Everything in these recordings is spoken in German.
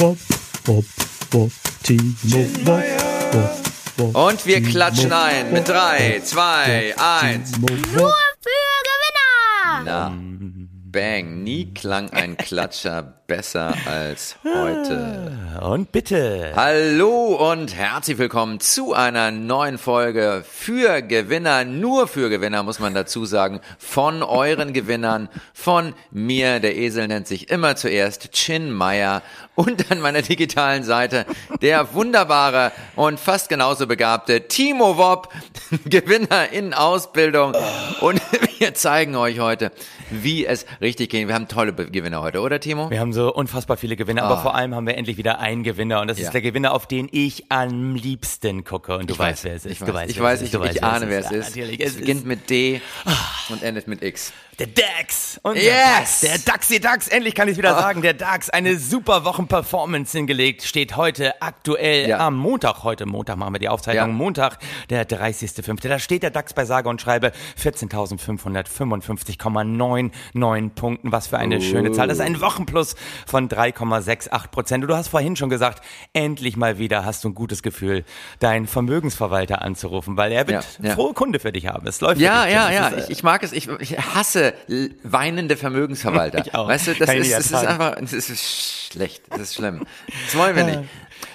Wob, Wob, Wob, Timo Wob, Wob, Wob, Und wir klatschen ein mit Wob, drei, Wob, zwei, Wob, eins. Timo Nur Wob. für Gewinner! Na, bang, nie klang ein Klatscher besser als heute. Und bitte. Hallo und herzlich willkommen zu einer neuen Folge für Gewinner, nur für Gewinner muss man dazu sagen, von euren Gewinnern, von mir, der Esel nennt sich immer zuerst Chin Meier und an meiner digitalen Seite der wunderbare und fast genauso begabte Timo Wob, Gewinner in Ausbildung und wir zeigen euch heute, wie es richtig geht. Wir haben tolle Gewinner heute, oder Timo? Wir haben so unfassbar viele Gewinner, aber vor allem haben wir endlich wieder einen Gewinner und das Ja. ist der Gewinner, auf den ich am liebsten gucke und du Ich weißt, wer es ist. Ich du weiß, weißt, ich, weiß, ich, Du ich ahne, wer es ist. Es beginnt mit D und endet mit X. der DAX. Und Yes! Der DAX, der DAX, endlich kann ich wieder Ah. sagen, der DAX, eine super Wochenperformance hingelegt, steht heute aktuell Ja. am Montag, heute Montag machen wir die Aufzeichnung, Ja. Montag, der 30.05. Da steht der DAX bei sage und schreibe 14.555,99 Punkten. Was für eine schöne Zahl. Das ist ein Wochenplus von 3,68 Prozent. Und du hast vorhin schon gesagt, endlich mal wieder hast du ein gutes Gefühl, deinen Vermögensverwalter anzurufen, weil er wird Ja, frohe Kunde für dich haben. Es läuft Ja, ja, ja. äh, Ich, ich mag es. Ich, ich hasse weinende Vermögensverwalter. Ich auch. Weißt du, das Kann ist, das ist einfach, das ist schlecht. Das ist schlimm. Das wollen wir nicht.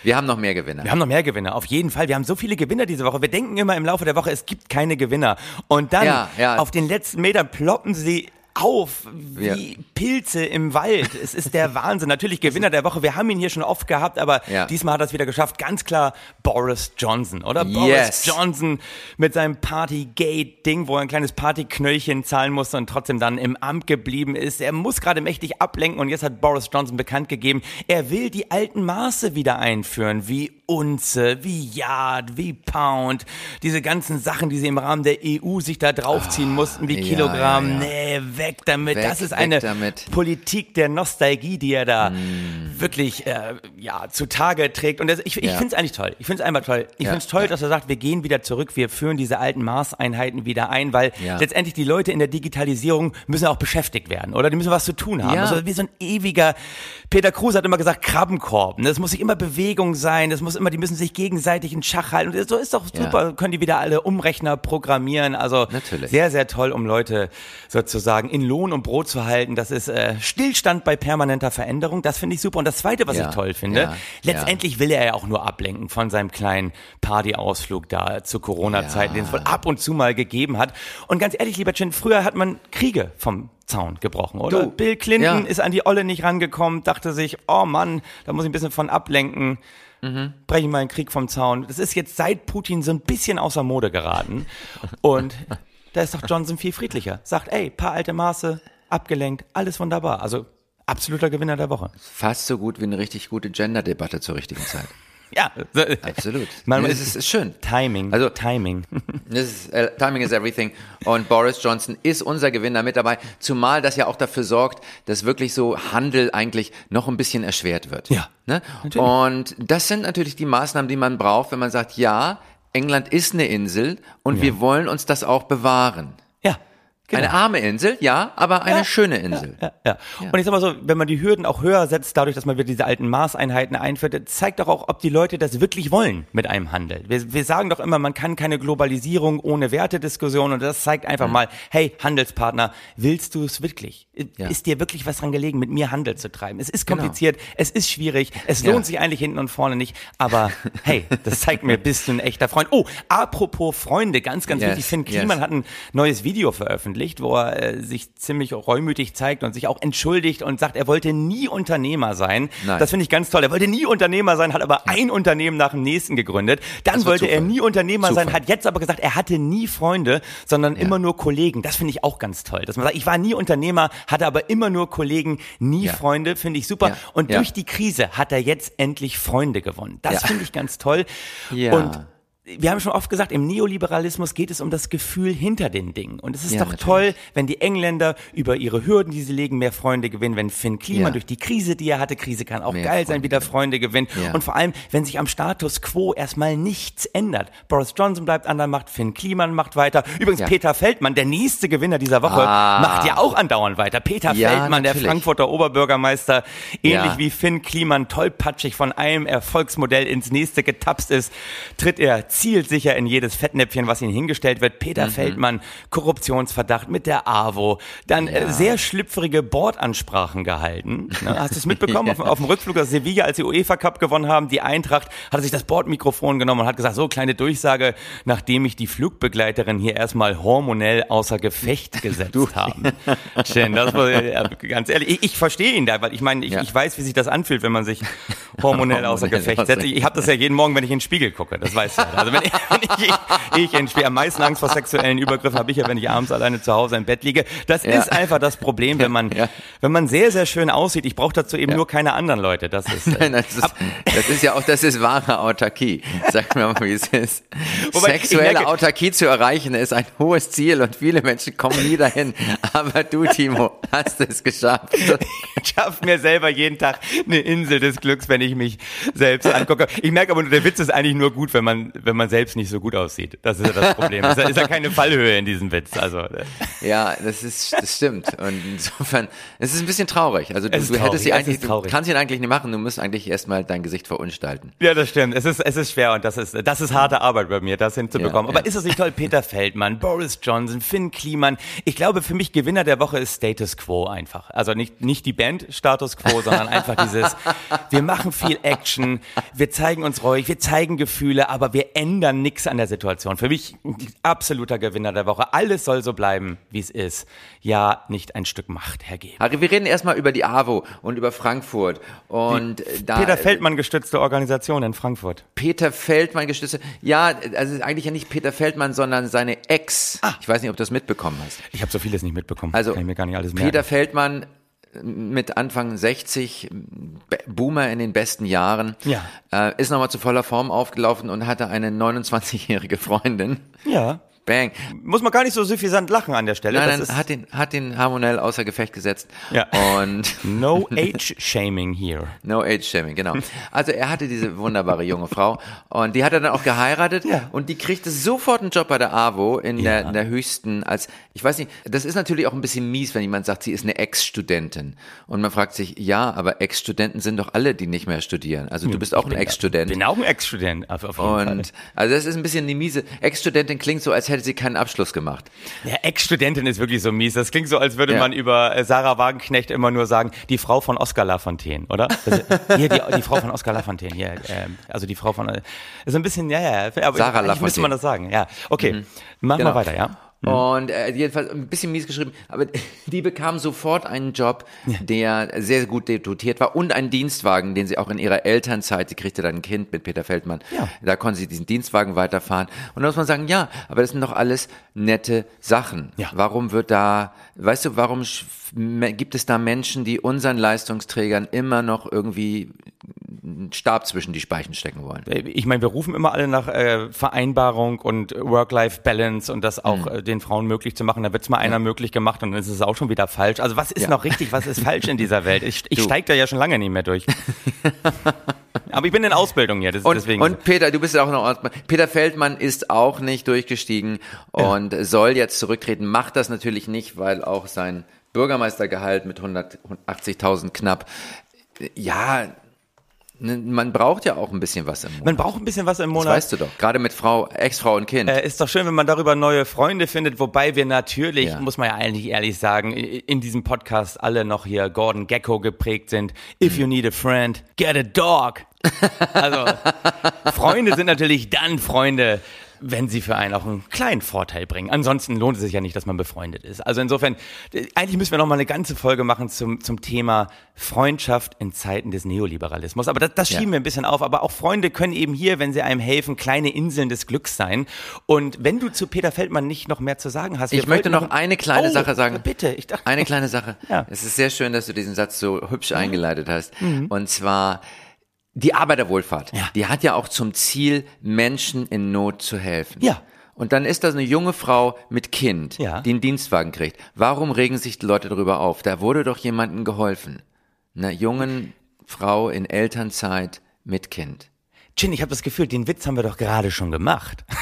Wir haben noch mehr Gewinner. Wir haben noch mehr Gewinner, auf jeden Fall. Wir haben so viele Gewinner diese Woche. Wir denken immer im Laufe der Woche, es gibt keine Gewinner. Und dann Ja, ja. auf den letzten Metern ploppen sie auf wie Ja. Pilze im Wald. Es ist der Wahnsinn. Natürlich Gewinner der Woche. Wir haben ihn hier schon oft gehabt, aber Ja. diesmal hat er es wieder geschafft. Ganz klar Boris Johnson, oder? Yes. Boris Johnson mit seinem Partygate-Ding, wo er ein kleines Partyknöllchen zahlen musste und trotzdem dann im Amt geblieben ist. Er muss gerade mächtig ablenken und jetzt hat Boris Johnson bekannt gegeben, er will die alten Maße wieder einführen, wie Unze, wie Yard, wie Pound, diese ganzen Sachen, die sie im Rahmen der EU sich da draufziehen mussten, wie ja, Kilogramm. ja, ja. Nee, weg damit. Weg, das ist eine damit. Politik der Nostalgie, die er da Mm. wirklich äh, ja zutage trägt. Und das, ich, ich finde es eigentlich toll. Ich finde es einfach toll. Ich finde es toll, dass er sagt, wir gehen wieder zurück, wir führen diese alten Maßeinheiten wieder ein, weil letztendlich die Leute in der Digitalisierung müssen auch beschäftigt werden oder die müssen was zu tun haben. Also wie so ein ewiger, Peter Kruse hat immer gesagt, Krabbenkorb. Das muss sich immer Bewegung sein, das muss immer, die müssen sich gegenseitig in Schach halten. Und so ist doch Ja. super, können die wieder alle Umrechner programmieren. Also Natürlich. sehr, sehr toll, um Leute sozusagen in Lohn und Brot zu halten. Das ist äh, Stillstand bei permanenter Veränderung. Das finde ich super. Und das Zweite, was Ja, ich toll finde, ja, letztendlich will er ja auch nur ablenken von seinem kleinen Partyausflug da zu Corona-Zeiten, Ja. den es wohl ab und zu mal gegeben hat. Und ganz ehrlich, lieber Chin, früher hat man Kriege vom Zaun gebrochen, oder? Du, Bill Clinton ja. ist an die Olle nicht rangekommen, dachte sich, oh Mann, da muss ich ein bisschen von ablenken. Mhm. Breche ich mal einen Krieg vom Zaun. Das ist jetzt seit Putin so ein bisschen außer Mode geraten. Und da ist doch Johnson viel friedlicher. Sagt, ey, paar alte Maße, abgelenkt, alles wunderbar. Also absoluter Gewinner der Woche. Fast so gut wie eine richtig gute Gender-Debatte zur richtigen Zeit. Ja, Absolut. Man- das ist, ist schön. Timing. Also- Timing. Ist, äh, Timing is everything. Und Boris Johnson ist unser Gewinner mit dabei, zumal das ja auch dafür sorgt, dass wirklich so Handel eigentlich noch ein bisschen erschwert wird. Ja, Ne? Und das sind natürlich die Maßnahmen, die man braucht, wenn man sagt, ja, England ist eine Insel und wir wollen uns das auch bewahren. Ja. Genau. Eine arme Insel, ja, aber eine Ja, schöne Insel. Ja, ja. Und ich sag mal so, wenn man die Hürden auch höher setzt, dadurch, dass man wieder diese alten Maßeinheiten einführt, zeigt doch auch, ob die Leute das wirklich wollen mit einem Handel. Wir, wir sagen doch immer, man kann keine Globalisierung ohne Wertediskussion und das zeigt einfach mal, hey, Handelspartner, willst du es wirklich? Ja. Ist dir wirklich was dran gelegen, mit mir Handel zu treiben? Es ist kompliziert, es ist schwierig, es Ja. lohnt sich eigentlich hinten und vorne nicht, aber hey, das zeigt mir, bist du ein echter Freund. Oh, apropos Freunde, ganz, ganz Yes, wichtig, Finn yes. Kliman hat ein neues Video veröffentlicht, wo er äh, sich ziemlich reumütig zeigt und sich auch entschuldigt und sagt, er wollte nie Unternehmer sein. Nein. Das finde ich ganz toll. Er wollte nie Unternehmer sein, hat aber ein Unternehmen nach dem nächsten gegründet. Dann wollte er Zufall. nie Unternehmer sein, Zufall. hat jetzt aber gesagt, er hatte nie Freunde, sondern immer nur Kollegen. Das finde ich auch ganz toll. Dass man sagt, ich war nie Unternehmer, hatte aber immer nur Kollegen, nie Ja. Freunde, finde ich super. Ja. Und Ja. durch die Krise hat er jetzt endlich Freunde gewonnen. Das Ja. finde ich ganz toll. Ja. Und wir haben schon oft gesagt, im Neoliberalismus geht es um das Gefühl hinter den Dingen. Und es ist Ja, doch natürlich. toll, wenn die Engländer über ihre Hürden, die sie legen, mehr Freunde gewinnen, wenn Finn Kliman Ja. durch die Krise, die er hatte, Krise kann auch Mehr geil sein, Freunde wieder Freunde gewinnt. Ja. Und vor allem, wenn sich am Status quo erstmal nichts ändert. Boris Johnson bleibt an der Macht, Finn Kliman macht weiter. Übrigens. Peter Feldmann, der nächste Gewinner dieser Woche, Ah. macht ja auch andauernd weiter. Peter Feldmann, der natürlich. Frankfurter Oberbürgermeister, ähnlich wie Finn Kliman tollpatschig von einem Erfolgsmodell ins nächste getapst ist, tritt er zielsicher in jedes Fettnäpfchen, was ihm hingestellt wird. Mhm. Peter Feldmann, Korruptionsverdacht mit der AWO, dann äh, sehr schlüpfrige Bordansprachen gehalten. Ne? Hast du es mitbekommen? auf, auf dem Rückflug aus Sevilla, als sie UEFA Cup gewonnen haben, die Eintracht, hat sich das Bordmikrofon genommen und hat gesagt, so kleine Durchsage, nachdem ich die Flugbegleiterin hier erstmal hormonell außer Gefecht gesetzt habe. Schön, das war, ja, ganz ehrlich, ich, ich verstehe ihn da, weil ich meine, ich, Ja. ich weiß, wie sich das anfühlt, wenn man sich hormonell außer Gefecht setzt. Ich, ich habe das ja jeden Morgen, wenn ich in den Spiegel gucke, das weißt du. Also wenn ich, wenn ich, ich, ich in den Spiegel, am meisten Angst vor sexuellen Übergriffen habe ich ja, wenn ich abends alleine zu Hause im Bett liege. Das Ja. ist einfach das Problem, wenn man, Ja. wenn man sehr, sehr schön aussieht. Ich brauche dazu eben Ja. nur keine anderen Leute. Das ist, äh, Nein, das ist, das ist ja auch, das ist wahre Autarkie. Sag mir mal, wie es ist. Wobei, Sexuelle merke- Autarkie zu erreichen ist ein hohes Ziel und viele Menschen kommen nie dahin. Aber du, Timo, hast es geschafft. ich schaffe mir selber jeden Tag eine Insel des Glücks, wenn ich mich selbst angucke. Ich merke aber nur, der Witz ist eigentlich nur gut, wenn man, wenn man selbst nicht so gut aussieht. Das ist ja das Problem. Es ist ja- keine Fallhöhe in diesem Witz. Also, äh, Ja, das ist, das stimmt. Und insofern, es ist ein bisschen traurig. Also du, du hättest sie eigentlich, du kannst ihn eigentlich nicht machen. Du musst eigentlich erstmal dein Gesicht verunstalten. Ja, das stimmt. Es ist, es ist schwer und das ist, das ist harte Arbeit bei mir, das hinzubekommen. Ja, Aber ja. ist es nicht toll? Peter Feldmann, Boris Johnson, Finn Kliman. Ich glaube, für mich Gewinner der Woche ist Status Quo einfach. Also nicht, nicht die Band Status Quo, sondern einfach dieses, wir machen viel Action, wir zeigen uns ruhig, wir zeigen Gefühle, aber wir ändern nichts an der Situation. Für mich absoluter Gewinner der Woche. Alles soll so bleiben, wie es ist. Ja, nicht ein Stück Macht hergeben. Harry, wir reden erstmal über die AWO und über Frankfurt. Und äh, da, Peter Feldmann gestützte Organisation in Frankfurt. Peter Feldmann gestützt. Ja, also eigentlich ja nicht Peter Feldmann, sondern seine Ex. Ich weiß nicht, ob du das mitbekommen hast. Ich habe so vieles nicht mitbekommen. Also Kann ich mir gar nicht alles merken. Peter Feldmann mit Anfang 60, Be- Boomer in den besten Jahren, Ja. äh, ist nochmal zu voller Form aufgelaufen und hatte eine 29-jährige Freundin. ja. Bang. Muss man gar nicht so suffisant lachen an der Stelle. Nein, das nein, hat den, hat den hormonell außer Gefecht gesetzt. Ja. Und no age shaming here. No Age Shaming, genau. Also er hatte diese wunderbare junge Frau und die hat er dann auch geheiratet Ja. und die kriegte sofort einen Job bei der AWO in, der, Ja. in der höchsten, als, ich weiß nicht, das ist natürlich auch ein bisschen mies, wenn jemand sagt, sie ist eine Ex-Studentin. Und man fragt sich, ja, aber Ex-Studenten sind doch alle, die nicht mehr studieren. Also du bist auch ein Ex-Student. Bin auch ein Ex-Student, auf, jeden Fall. Und also das ist ein bisschen die miese. Ex-Studentin klingt so, als hätte sie keinen Abschluss gemacht. Ja, Ex-Studentin ist wirklich so mies. Das klingt so, als würde Ja. man über äh, Sarah Wagenknecht immer nur sagen, die Frau von Oskar Lafontaine, oder? Das, hier, die, die Frau von Oskar Lafontaine, hier, ähm, also die Frau von, äh, so ein bisschen, ja, ja, aber Sarah eigentlich müsste man Lafontaine. das sagen, ja. Okay, machen Genau. wir weiter, ja? Und äh, jedenfalls ein bisschen mies geschrieben, aber die bekam sofort einen Job, der sehr gut dotiert war und einen Dienstwagen, den sie auch in ihrer Elternzeit, sie kriegte dann ein Kind mit Peter Feldmann, Ja. da konnte sie diesen Dienstwagen weiterfahren. Und da muss man sagen, ja, aber das sind doch alles nette Sachen. Ja. Warum wird da, weißt du, warum gibt es da Menschen, die unseren Leistungsträgern immer noch irgendwie einen Stab zwischen die Speichen stecken wollen? Ich meine, wir rufen immer alle nach äh, Vereinbarung und Work-Life-Balance und das Mhm. auch äh, den Frauen möglich zu machen. Da wird's mal einer möglich gemacht und dann ist es auch schon wieder falsch. Also was ist Ja. noch richtig, was ist falsch in dieser Welt? Ich, ich steige da ja schon lange nicht mehr durch. Aber ich bin in Ausbildung hier, das, Und, deswegen. und Peter, du bist ja auch noch, Peter Feldmann ist auch nicht durchgestiegen und soll jetzt zurücktreten, macht das natürlich nicht, weil auch sein Bürgermeistergehalt mit 180.000 knapp, ja, ne, man braucht ja auch ein bisschen was im Monat. man braucht ein bisschen was im Das Monat. weißt du doch, gerade mit Frau, Ex-Frau und Kind. Äh, ist doch schön, wenn man darüber neue Freunde findet, wobei wir natürlich, Ja. muss man ja eigentlich ehrlich sagen, in diesem Podcast alle noch hier Gordon Gecko geprägt sind. If you need a friend, get a dog. Also, Freunde sind natürlich dann Freunde, wenn sie für einen auch einen kleinen Vorteil bringen. Ansonsten lohnt es sich ja nicht, dass man befreundet ist. Also insofern, äh, eigentlich müssen wir noch mal eine ganze Folge machen zum, zum Thema Freundschaft in Zeiten des Neoliberalismus. Aber das, das Ja. schieben wir ein bisschen auf. Aber auch Freunde können eben hier, wenn sie einem helfen, kleine Inseln des Glücks sein. Und wenn du zu Peter Feldmann nicht noch mehr zu sagen hast. Ich möchte noch eine kleine Oh, Sache sagen. Bitte, ich dachte. Eine kleine Sache. Ja. Es ist sehr schön, dass du diesen Satz so hübsch eingeleitet hast. Mhm. Und zwar, die Arbeiterwohlfahrt, Ja. die hat ja auch zum Ziel, Menschen in Not zu helfen. Ja. Und dann ist das eine junge Frau mit Kind, Ja. die einen Dienstwagen kriegt. Warum regen sich die Leute darüber auf? Da wurde doch jemandem geholfen. Einer jungen Frau in Elternzeit mit Kind. Chin, ich habe das Gefühl, den Witz haben wir doch gerade schon gemacht.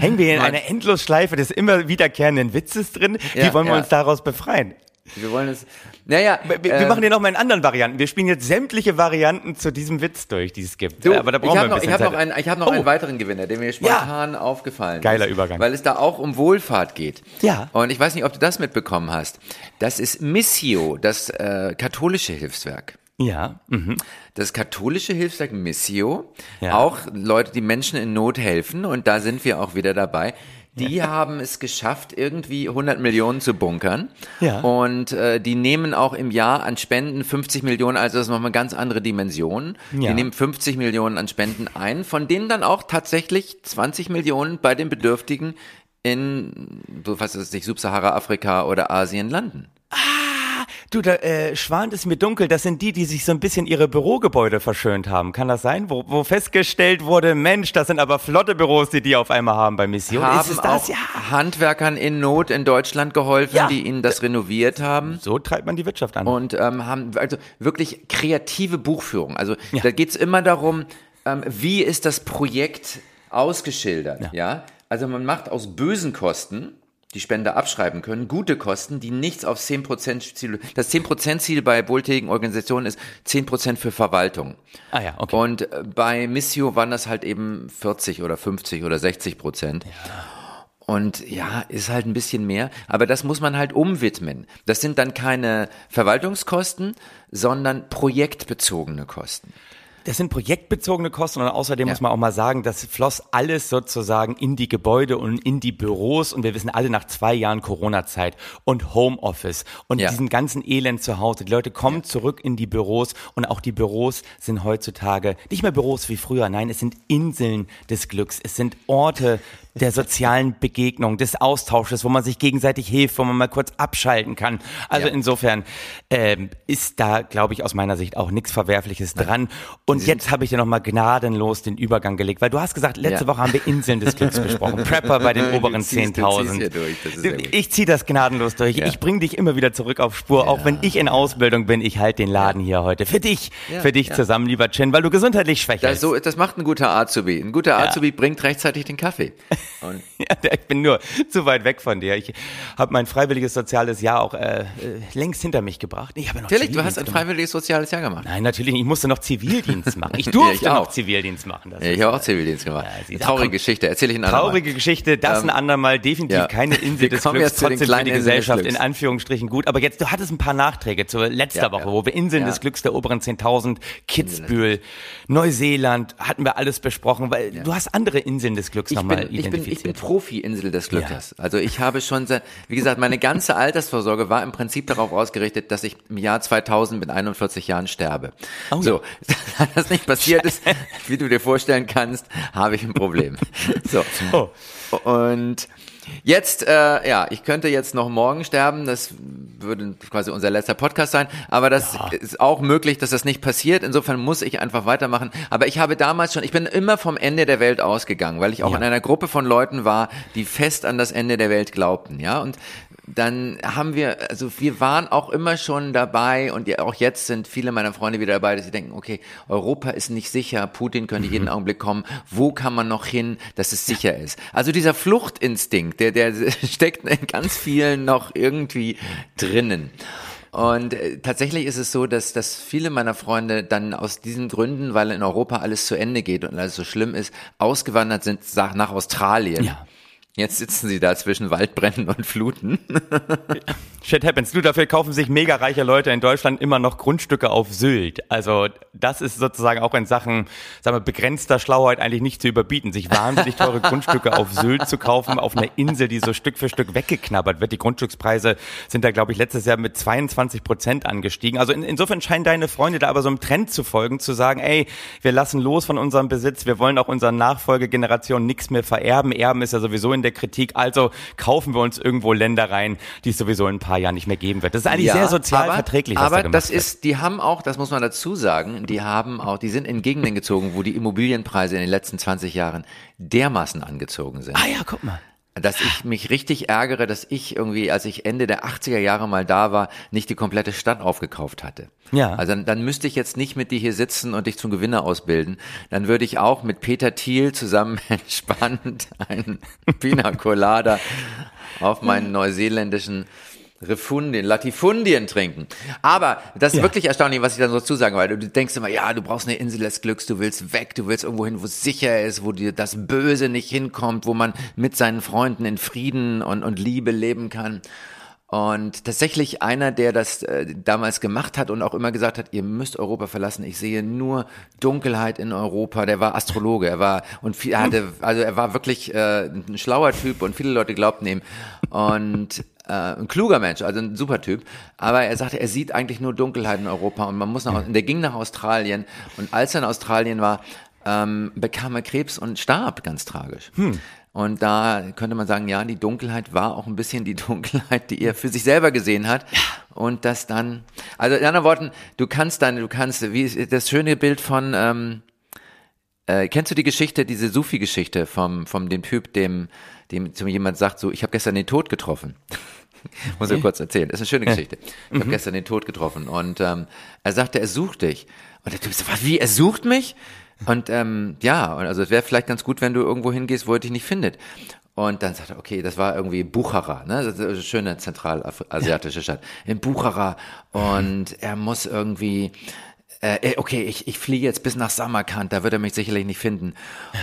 Hängen wir in Nein. einer Endlosschleife des immer wiederkehrenden Witzes drin? Wie Ja, wollen wir ja. uns daraus befreien? Wir wollen es. Naja, Wir, wir äh, machen den noch mal in anderen Varianten. Wir spielen jetzt sämtliche Varianten zu diesem Witz durch, die es gibt. Du, Aber da brauchen ich wir habe ein noch, ich hab Zeit. noch, einen, ich hab noch Oh. einen weiteren Gewinner, der mir spontan aufgefallen Geiler ist. Übergang. Weil es da auch um Wohlfahrt geht. Ja. Und ich weiß nicht, ob du das mitbekommen hast. Das ist Missio, das äh, katholische Hilfswerk. Ja, mhm. Das katholische Hilfswerk Missio, Ja. auch Leute, die Menschen in Not helfen, und da sind wir auch wieder dabei. Die haben es geschafft, irgendwie 100 Millionen zu bunkern. Ja. Und äh, die nehmen auch im Jahr an Spenden 50 Millionen, also das ist nochmal eine ganz andere Dimension. Ja. Die nehmen 50 Millionen an Spenden ein, von denen dann auch tatsächlich 20 Millionen bei den Bedürftigen in, so was ist nicht, Subsahara-Afrika oder Asien landen. Du, da äh, schwant es mir dunkel. Das sind die, die sich so ein bisschen ihre Bürogebäude verschönt haben. Kann das sein? Wo, wo festgestellt wurde, Mensch, das sind aber flotte Büros, die die auf einmal haben bei Mission. haben ist es das? auch Ja. Handwerkern in Not in Deutschland geholfen, Ja. die ihnen das renoviert haben. So treibt man die Wirtschaft an. und ähm, haben also wirklich kreative Buchführung. Also Ja. da geht's immer darum, ähm, wie ist das Projekt ausgeschildert. Ja. Also man macht aus bösen Kosten die Spender abschreiben können, gute Kosten, die nichts auf 10% Ziel, das 10% Ziel bei wohltätigen Organisationen ist 10% für Verwaltung. ah ja, okay. Und äh, bei Missio waren das halt eben 40 oder 50 oder 60 Prozent. Und ja, ist halt ein bisschen mehr, aber das muss man halt umwidmen. Das sind dann keine Verwaltungskosten, sondern projektbezogene Kosten. Das sind projektbezogene Kosten und außerdem muss man auch mal sagen, das floss alles sozusagen in die Gebäude und in die Büros und wir wissen alle nach zwei Jahren Corona-Zeit und Homeoffice und Ja. diesen ganzen Elend zu Hause. Die Leute kommen zurück in die Büros und auch die Büros sind heutzutage nicht mehr Büros wie früher, nein, es sind Inseln des Glücks, es sind Orte der sozialen Begegnung, des Austausches, wo man sich gegenseitig hilft, wo man mal kurz abschalten kann. Also Ja. insofern ähm, ist da, glaube ich, aus meiner Sicht auch nichts Verwerfliches dran. Und jetzt habe ich dir nochmal gnadenlos den Übergang gelegt, weil du hast gesagt, letzte Ja. Woche haben wir Inseln des Glücks besprochen. Prepper bei den oberen ziehst- du ziehst 10.000. hier durch, das ist sehr gut. Ich ziehe das gnadenlos durch. Ja. Ich bringe dich immer wieder zurück auf Spur, auch wenn ich in Ausbildung bin. Ich halte den Laden hier heute. Für dich, Ja, für dich ja. zusammen, lieber Chin, weil du gesundheitlich schwächer Das, bist. so, das macht ein guter Azubi. Ein guter Azubi bringt rechtzeitig den Kaffee. Und Ja, ich bin nur zu weit weg von dir. Ich habe mein freiwilliges soziales Jahr auch äh, äh, längst hinter mich gebracht. Ich habe ja noch natürlich, du hast ein freiwilliges soziales Jahr gemacht. Nein, natürlich. Ich musste noch Zivildienst machen. Ich durfte ich noch. Zivildienst machen. Ja, ich habe auch Zivildienst gemacht. Ja, Traurige. Geschichte, erzähle ich in andermal. Traurige Geschichte, das ein andermal, definitiv ja. keine Insel des Glücks, jetzt trotzdem für die Gesellschaft in Anführungsstrichen gut. Aber jetzt, du hattest ein paar Nachträge zur letzter Ja, Woche, ja. wo wir Inseln Ja. des Glücks der oberen 10.000, Kitzbühel, Neuseeland, hatten wir alles besprochen, weil du hast andere Inseln des Glücks nochmal ich, bin, ich bin. Profi-Insel des Glückes. Also ich habe schon, wie gesagt, meine ganze Altersvorsorge war im Prinzip darauf ausgerichtet, dass ich im Jahr 2000 mit 41 Jahren sterbe. Oh ja. so, da das nicht passiert ist, wie du dir vorstellen kannst, habe ich ein Problem. So. Oh. Und jetzt, äh, ja, ich könnte jetzt noch morgen sterben, das würde quasi unser letzter Podcast sein, aber das ist auch möglich, dass das nicht passiert. Insofern muss ich einfach weitermachen. Aber ich habe damals schon, ich bin immer vom Ende der Welt ausgegangen, weil ich auch Ja. in einer Gruppe von Leuten war, die fest an das Ende der Welt glaubten, ja, und dann haben wir, also wir waren auch immer schon dabei und auch jetzt sind viele meiner Freunde wieder dabei, dass sie denken, okay, Europa ist nicht sicher, Putin könnte jeden Augenblick kommen, wo kann man noch hin, dass es sicher ist? Also dieser Fluchtinstinkt, der, der steckt in ganz vielen noch irgendwie drinnen. Und äh, tatsächlich ist es so, dass, dass viele meiner Freunde dann aus diesen Gründen, weil in Europa alles zu Ende geht und alles so schlimm ist, ausgewandert sind nach Australien. Ja. Jetzt sitzen sie da zwischen Waldbränden und Fluten. Shit happens. Du, dafür kaufen sich mega reiche Leute in Deutschland immer noch Grundstücke auf Sylt. Also das ist sozusagen auch in Sachen, sagen wir, begrenzter Schlauheit eigentlich nicht zu überbieten, sich wahnsinnig teure Grundstücke auf Sylt zu kaufen, auf einer Insel, die so Stück für Stück weggeknabbert wird. Die Grundstückspreise sind da, glaube ich, letztes Jahr mit 22 Prozent angestiegen. Also in, insofern scheinen deine Freunde da aber so einem Trend zu folgen, zu sagen, ey, wir lassen los von unserem Besitz, wir wollen auch unseren Nachfolgegenerationen nichts mehr vererben. Erben ist ja sowieso in der Kritik, also kaufen wir uns irgendwo Länder rein, die es sowieso in ein paar Jahren nicht mehr geben wird. Das ist eigentlich sehr sozial aber, verträglich, aber da das wird. ist, die haben auch, das muss man dazu sagen, die haben auch, die sind in Gegenden gezogen, wo die Immobilienpreise in den letzten 20 Jahren dermaßen angezogen sind. Ah ja, guck mal. Dass ich mich richtig ärgere, dass ich irgendwie, als ich Ende der 80er Jahre mal da war, nicht die komplette Stadt aufgekauft hatte. Ja. Also dann, dann müsste ich jetzt nicht mit dir hier sitzen und dich zum Gewinner ausbilden. Dann würde ich auch mit Peter Thiel zusammen entspannt einen Pina Colada auf meinen neuseeländischen Refundien, Latifundien trinken. Aber das ist Ja. wirklich erstaunlich, was ich dann so zu sagen, weil du denkst immer, ja, du brauchst eine Insel des Glücks, du willst weg, du willst irgendwo hin, wo es sicher ist, wo dir das Böse nicht hinkommt, wo man mit seinen Freunden in Frieden und, und Liebe leben kann. Und tatsächlich einer, der das äh, damals gemacht hat und auch immer gesagt hat, ihr müsst Europa verlassen. Ich sehe nur Dunkelheit in Europa. Der war Astrologe. Er war und viel, er hatte, also er war wirklich äh, ein schlauer Typ und viele Leute glaubten ihm und äh, ein kluger Mensch, also ein super Typ. Aber er sagte, er sieht eigentlich nur Dunkelheit in Europa und man muss nach. Und der ging nach Australien und als er in Australien war, ähm, bekam er Krebs und starb ganz tragisch. Und da könnte man sagen, ja, die Dunkelheit war auch ein bisschen die Dunkelheit, die er für sich selber gesehen hat. Und das dann, also in anderen Worten, du kannst dann, du kannst, wie ist das schöne Bild von, ähm, äh, kennst du die Geschichte, diese Sufi-Geschichte vom, vom dem Typ, dem, dem zu mir jemand sagt, so, ich habe gestern den Tod getroffen. Muss ich kurz erzählen. Das ist eine schöne Geschichte. Ich habe gestern den Tod getroffen und ähm, er sagte, er sucht dich. Und der Typ sagt, was, wie, er sucht mich? Und ähm, ja, und also es wäre vielleicht ganz gut, wenn du irgendwo hingehst, wo er dich nicht findet. Und dann sagt er, okay, das war irgendwie Buchara, ne? Das ist eine schöne zentralasiatische Stadt. In Buchara. Und er muss irgendwie, äh, okay, ich, ich fliege jetzt bis nach Samarkand, da wird er mich sicherlich nicht finden.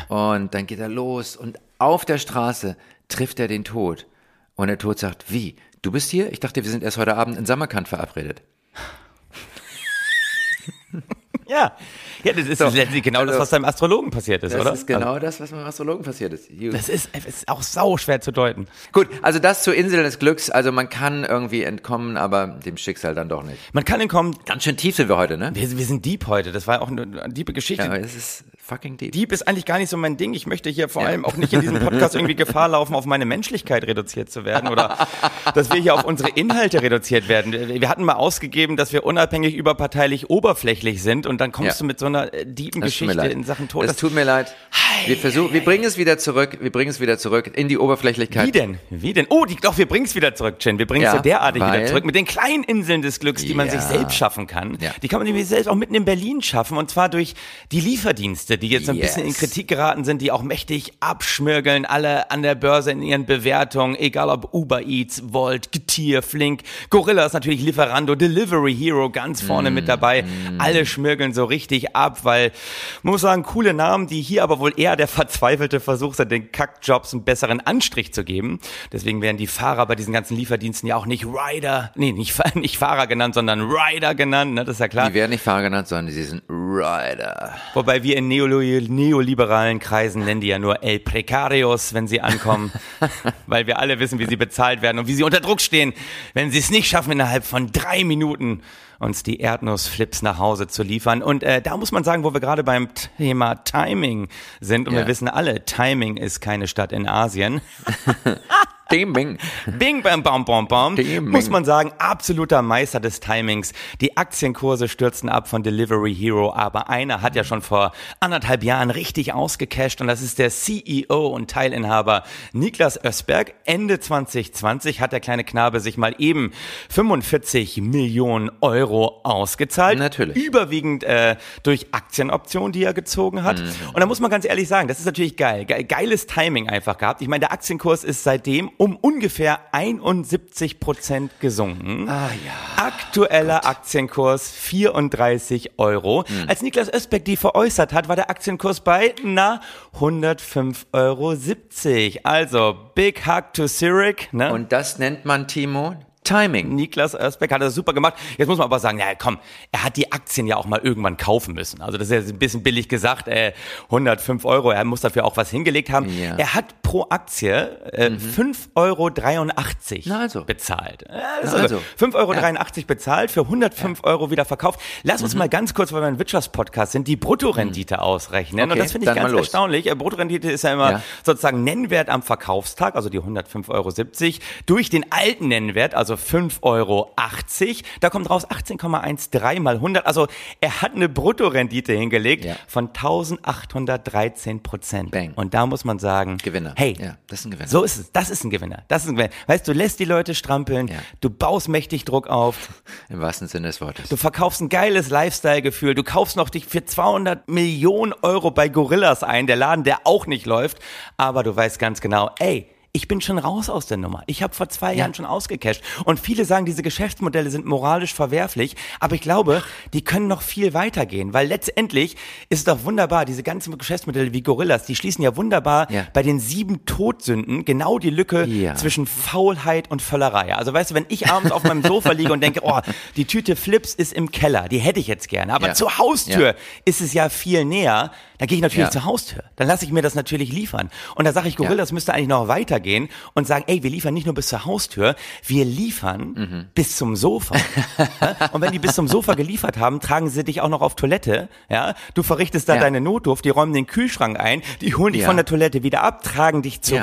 Und dann geht er los und auf der Straße trifft er den Tod. Und der Tod sagt, wie? Du bist hier? Ich dachte, wir sind erst heute Abend in Samarkand verabredet. Ja. Ja, das ist letztendlich genau das, also- was deinem Astrologen passiert ist, Das oder? ist genau das, was mit dem Astrologen passiert ist. You- Das ist, ist auch sau schwer zu deuten. Gut, also das zur Insel des Glücks. Also man kann irgendwie entkommen, aber dem Schicksal dann doch nicht. Man kann entkommen. Ganz schön tief sind wir heute, ne? Wir, wir sind deep heute. Das war auch eine, eine diebe Geschichte. Ja, aber es ist fucking deep. Dieb ist eigentlich gar nicht so mein Ding. Ich möchte hier vor Ja. allem auch nicht in diesem Podcast irgendwie Gefahr laufen, auf meine Menschlichkeit reduziert zu werden oder dass wir hier auf unsere Inhalte reduziert werden. Wir hatten mal ausgegeben, dass wir unabhängig überparteilich oberflächlich sind und dann kommst Ja. du mit so einer äh, mir Geschichte in Sachen Tod. Das tut mir leid. Wir versuchen, wir bringen es wieder zurück. Wir bringen es wieder zurück in die Oberflächlichkeit. Wie denn? Wie denn? Oh, die, doch, wir bringen es wieder zurück, Jen. Wir bringen es Ja, so derartig wieder zurück. Mit den kleinen Inseln des Glücks, die man Ja. sich selbst schaffen kann. Ja. Die kann man nämlich selbst auch mitten in Berlin schaffen. Und zwar durch die Lieferdienste, die jetzt so ein Yes. bisschen in Kritik geraten sind, die auch mächtig abschmirgeln, alle an der Börse in ihren Bewertungen. Egal ob Uber Eats, Volt, Getier, Flink, Gorilla ist natürlich Lieferando, Delivery Hero ganz vorne Mm, mit dabei. Alle schmirgeln so richtig ab, weil man muss sagen, coole Namen, die hier aber wohl eher der verzweifelte Versuch sind, den Kackjobs einen besseren Anstrich zu geben. Deswegen werden die Fahrer bei diesen ganzen Lieferdiensten ja auch nicht Rider, nee, nicht, nicht Fahrer genannt, sondern Rider genannt, ne, das ist ja klar. Die werden nicht Fahrer genannt, sondern sie sind Rider. Wobei wir in neolo neoliberalen Kreisen nennen die ja nur El Precarios, wenn sie ankommen, weil wir alle wissen, wie sie bezahlt werden und wie sie unter Druck stehen, wenn sie es nicht schaffen, innerhalb von drei Minuten uns die Erdnussflips nach Hause zu liefern. Und äh, da muss man sagen, wo wir gerade beim Thema Timing sind, und Ja. wir wissen alle, Timing ist keine Stadt in Asien. Ding, Bing, bam, bam, bam, bam. Timing. Muss man sagen, absoluter Meister des Timings. Die Aktienkurse stürzen ab von Delivery Hero, aber einer hat ja schon vor anderthalb Jahren richtig ausgecasht und das ist der CEO und Teilinhaber Niklas Ösberg. Ende 2020 hat der kleine Knabe sich mal eben 45 Millionen Euro ausgezahlt. Natürlich. Überwiegend äh, durch Aktienoptionen, die er gezogen hat. Mhm. Und da muss man ganz ehrlich sagen, das ist natürlich geil. Ge geiles Timing einfach gehabt. Ich meine, der Aktienkurs ist seitdem um ungefähr 71 Prozent gesunken. Ah ja. Aktueller Aktienkurs 34 Euro. Hm. Als Niklas Ösbeck die veräußert hat, war der Aktienkurs bei, na, 105,70 Euro. Also, big hug to Zurich. Ne? Und das nennt man, Timo, Timing. Niklas Ösbeck hat das super gemacht. Jetzt muss man aber sagen, ja komm, er hat die Aktien ja auch mal irgendwann kaufen müssen. Also das ist jetzt ein bisschen billig gesagt, äh, 105 Euro, er muss dafür auch was hingelegt haben. Ja. Er hat pro Aktie äh, 5,83 Euro also. bezahlt. Ja, also also. 5,83 Euro bezahlt, für 105 Euro wieder verkauft. Lass uns mal ganz kurz, weil wir ein Wirtschaftspodcast sind, die Bruttorendite ausrechnen. Und Okay, das finde ich ganz erstaunlich. Äh, Bruttorendite ist ja immer Ja. sozusagen Nennwert am Verkaufstag, also die 105,70 Euro, durch den alten Nennwert, also 5,80 Euro. Da kommt raus 18,13 mal 100. Also er hat eine Bruttorendite hingelegt Ja. von 1813 Prozent. Bang. Und da muss man sagen, Gewinner. hey, Ja, das ist ein Gewinner. so ist es. Das ist ein Gewinner. Das ist ein Gewinner. Weißt du, du lässt die Leute strampeln, Ja. du baust mächtig Druck auf, Im wahrsten Sinne des Wortes. du verkaufst ein geiles Lifestyle-Gefühl, du kaufst noch dich für 200 Millionen Euro bei Gorillas ein, der Laden, der auch nicht läuft, aber du weißt ganz genau, ey, ich bin schon raus aus der Nummer. Ich habe vor zwei Jahren schon ausgecasht. Und viele sagen, diese Geschäftsmodelle sind moralisch verwerflich. Aber ich glaube, die können noch viel weitergehen. Weil letztendlich ist es doch wunderbar, diese ganzen Geschäftsmodelle wie Gorillas, die schließen ja wunderbar Ja. bei den sieben Todsünden genau die Lücke Ja. zwischen Faulheit und Völlerei. Also weißt du, wenn ich abends auf meinem Sofa liege und denke, oh, die Tüte Flips ist im Keller, die hätte ich jetzt gerne. Aber Ja. zur Haustür Ja. ist es ja viel näher. Dann gehe ich natürlich Ja. zur Haustür. Dann lasse ich mir das natürlich liefern. Und da sage ich, Gorillas müsste eigentlich noch weitergehen und sagen, ey, wir liefern nicht nur bis zur Haustür, wir liefern Mhm. bis zum Sofa. Ja? und wenn die bis zum Sofa geliefert haben, tragen sie dich auch noch auf Toilette. Ja? Du verrichtest da Ja. deine Notdurft, die räumen den Kühlschrank ein, die holen dich Ja. von der Toilette wieder ab, tragen dich Ja.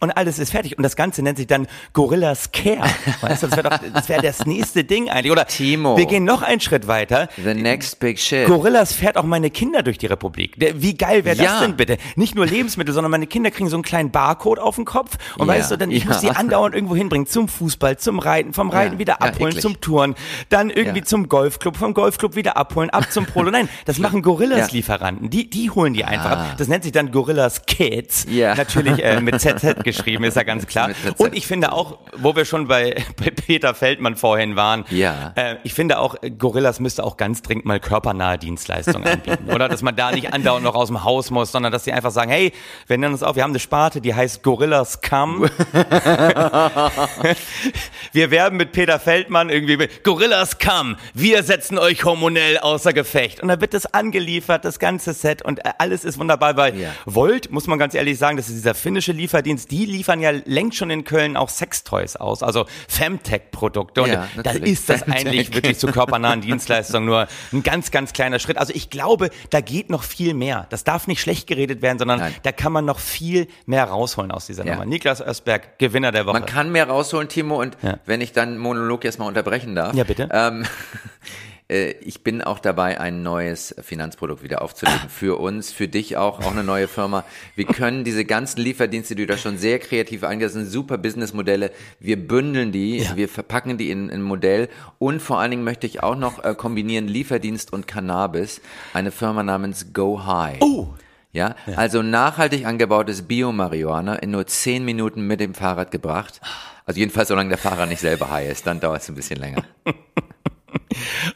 Und alles ist fertig. Und das Ganze nennt sich dann Gorillas Care. Weißt du, das wäre doch, das nächste Ding eigentlich. Oder Timo. wir gehen noch einen Schritt weiter. The next big shit. Gorillas fährt auch meine Kinder durch die Republik. Wie geil wäre das Ja. denn bitte? Nicht nur Lebensmittel, sondern meine Kinder kriegen so einen kleinen Barcode auf den Kopf. Und Ja. weißt du, dann ich Ja. muss sie andauernd irgendwo hinbringen. Zum Fußball, zum Reiten, vom Reiten wieder abholen, zum Touren, dann irgendwie zum Golfclub, vom Golfclub wieder abholen, ab zum Polo. Nein, das machen Gorillas-Lieferanten. Die, die holen die einfach Ah. ab. Das nennt sich dann Gorillas Kids. Ja. Natürlich äh, mit ZZ geschrieben, ist ja ganz klar. Und ich finde auch, wo wir schon bei, bei Peter Feldmann vorhin waren, Ja. äh, ich finde auch, Gorillas müsste auch ganz dringend mal körpernahe Dienstleistungen anbieten. Oder dass man da nicht andauernd noch aus dem Haus muss, sondern dass sie einfach sagen, hey, wir nennen uns auf, wir haben eine Sparte, die heißt Gorillas Come. wir werben mit Peter Feldmann irgendwie mit Gorillas Come. Wir setzen euch hormonell außer Gefecht. Und dann wird das angeliefert, das ganze Set und äh, alles ist wunderbar. Weil Ja. Volt, muss man ganz ehrlich sagen, das ist dieser finnische Lieferdienst, die liefern ja längst schon in Köln auch Sextoys aus, also Femtech-Produkte. Und Ja, da ist das Femtech. eigentlich wirklich zu körpernahen Dienstleistungen nur ein ganz, ganz kleiner Schritt. Also ich glaube, da geht noch viel mehr. Das darf nicht schlecht geredet werden, sondern Nein. da kann man noch viel mehr rausholen aus dieser Ja. Nummer. Niklas Ösberg, Gewinner der Woche. Man kann mehr rausholen, Timo, und Ja. wenn ich dann Monolog jetzt mal unterbrechen darf. Ja, bitte. Ähm, äh, ich bin auch dabei, ein neues Finanzprodukt wieder aufzulegen. Für uns, für dich auch, auch eine neue Firma. Wir können diese ganzen Lieferdienste, die du da schon sehr kreativ eingesetzt sind, super Businessmodelle, wir bündeln die, wir verpacken die in in ein Modell und vor allen Dingen möchte ich auch noch äh, kombinieren Lieferdienst und Cannabis. Eine Firma namens Go High. Oh! Ja, also nachhaltig angebautes Bio-Marihuana in nur zehn Minuten mit dem Fahrrad gebracht. Also jedenfalls, solange der Fahrer nicht selber high ist, dann dauert es ein bisschen länger.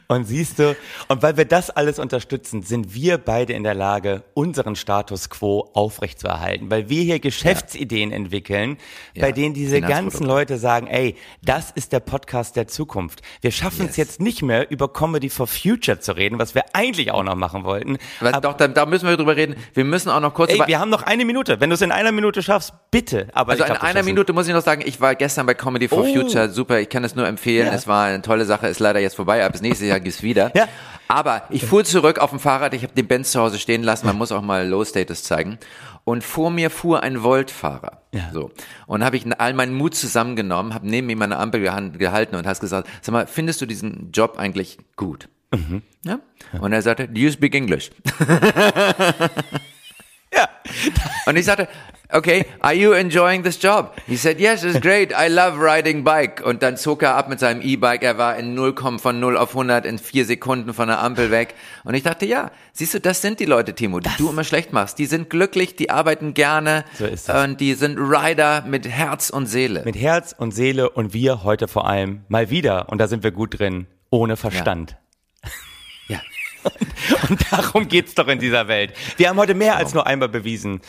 Und siehst du, und weil wir das alles unterstützen, sind wir beide in der Lage, unseren Status quo aufrechtzuerhalten. Weil wir hier Geschäftsideen entwickeln, bei Ja, denen diese ganzen Leute sagen, ey, das ist der Podcast der Zukunft. Wir schaffen es Yes. jetzt nicht mehr, über Comedy for Future zu reden, was wir eigentlich auch noch machen wollten. Aber doch, da, da müssen wir drüber reden. Wir müssen auch noch kurz Ey, wir haben noch eine Minute. Wenn du es in einer Minute schaffst, bitte. Aber also in glaub, einer Minute muss ich noch sagen, ich war gestern bei Comedy for Oh. Future, super, ich kann es nur empfehlen, Ja. es war eine tolle Sache, ist leider jetzt vorbei, aber bis nächstes Jahr gibt's wieder. Ja. Aber ich fuhr zurück auf dem Fahrrad, ich habe den Benz zu Hause stehen lassen, man muss auch mal Low Status zeigen. Und vor mir fuhr ein Volt-Fahrer. Ja. So. Und habe ich all meinen Mut zusammengenommen, habe neben ihm meine Ampel gehalten und hast gesagt, sag mal, findest du diesen Job eigentlich gut? Mhm. Ja? Und er sagte, do you speak English? Ja. Und ich sagte, okay, are you enjoying this job? He said, yes, it's great. I love riding bike. Und dann zog er ab mit seinem E-Bike. Er war in 0, von 0 auf 100 in vier Sekunden von der Ampel weg. Und ich dachte, ja, siehst du, das sind die Leute, Timo, die du immer schlecht machst. Die sind glücklich, die arbeiten gerne. So ist es. Und die sind Rider mit Herz und Seele. Mit Herz und Seele und wir heute vor allem mal wieder, und da sind wir gut drin, ohne Verstand. ja. Und darum geht's doch in dieser Welt. Wir haben heute mehr als nur einmal bewiesen,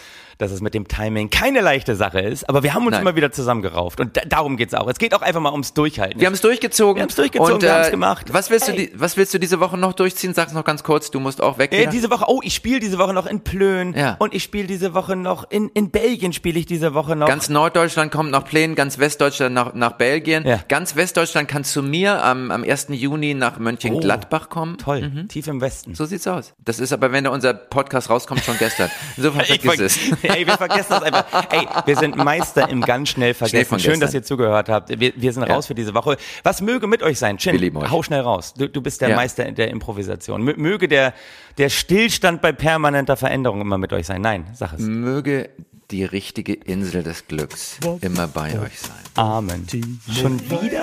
dass es mit dem Timing keine leichte Sache ist, aber wir haben uns Nein. immer wieder zusammengerauft und da, darum geht's auch. Es geht auch einfach mal ums Durchhalten. Wir haben es durchgezogen. Wir haben's durchgezogen, und, wir äh, haben's gemacht. Was willst, du was willst du diese Woche noch durchziehen? Sag's noch ganz kurz, du musst auch weg. äh, diese Woche, oh, ich spiele diese Woche noch in Plön Ja. und ich spiele diese Woche noch in, in Belgien spiele ich diese Woche noch. Ganz Norddeutschland kommt nach Plänen, ganz Westdeutschland nach, nach Belgien. Ja. Ganz Westdeutschland kann zu mir am, am 1. Juni nach Mönchengladbach kommen. Toll, tief im Westen. So sieht's aus. Das ist aber, wenn unser Podcast rauskommt, schon gestern. Insofern vergiss ver- es. Ey, wir vergessen das einfach. Ey, wir sind Meister im ganz schnell vergessen. Schön, dass ihr zugehört habt. Wir, wir sind raus für diese Woche. Was möge mit euch sein? Chin, Wir lieben euch. hau schnell raus. Du, du bist der Ja. Meister der Improvisation. Mö- Möge der, der Stillstand bei permanenter Veränderung immer mit euch sein. Nein, sag es. Möge die richtige Insel des Glücks immer bei euch sein. Amen. Schon wieder?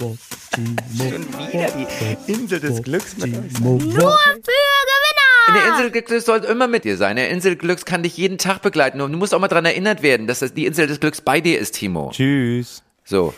Schon wieder die Insel des Glücks mit euch. Timo, Nur für Gewinner. Der Insel des Glücks soll immer mit dir sein. Der Insel des Glücks kann dich jeden Tag begleiten. Und du musst auch mal dran erinnert werden, dass das die Insel des Glücks bei dir ist, Timo. Tschüss. So.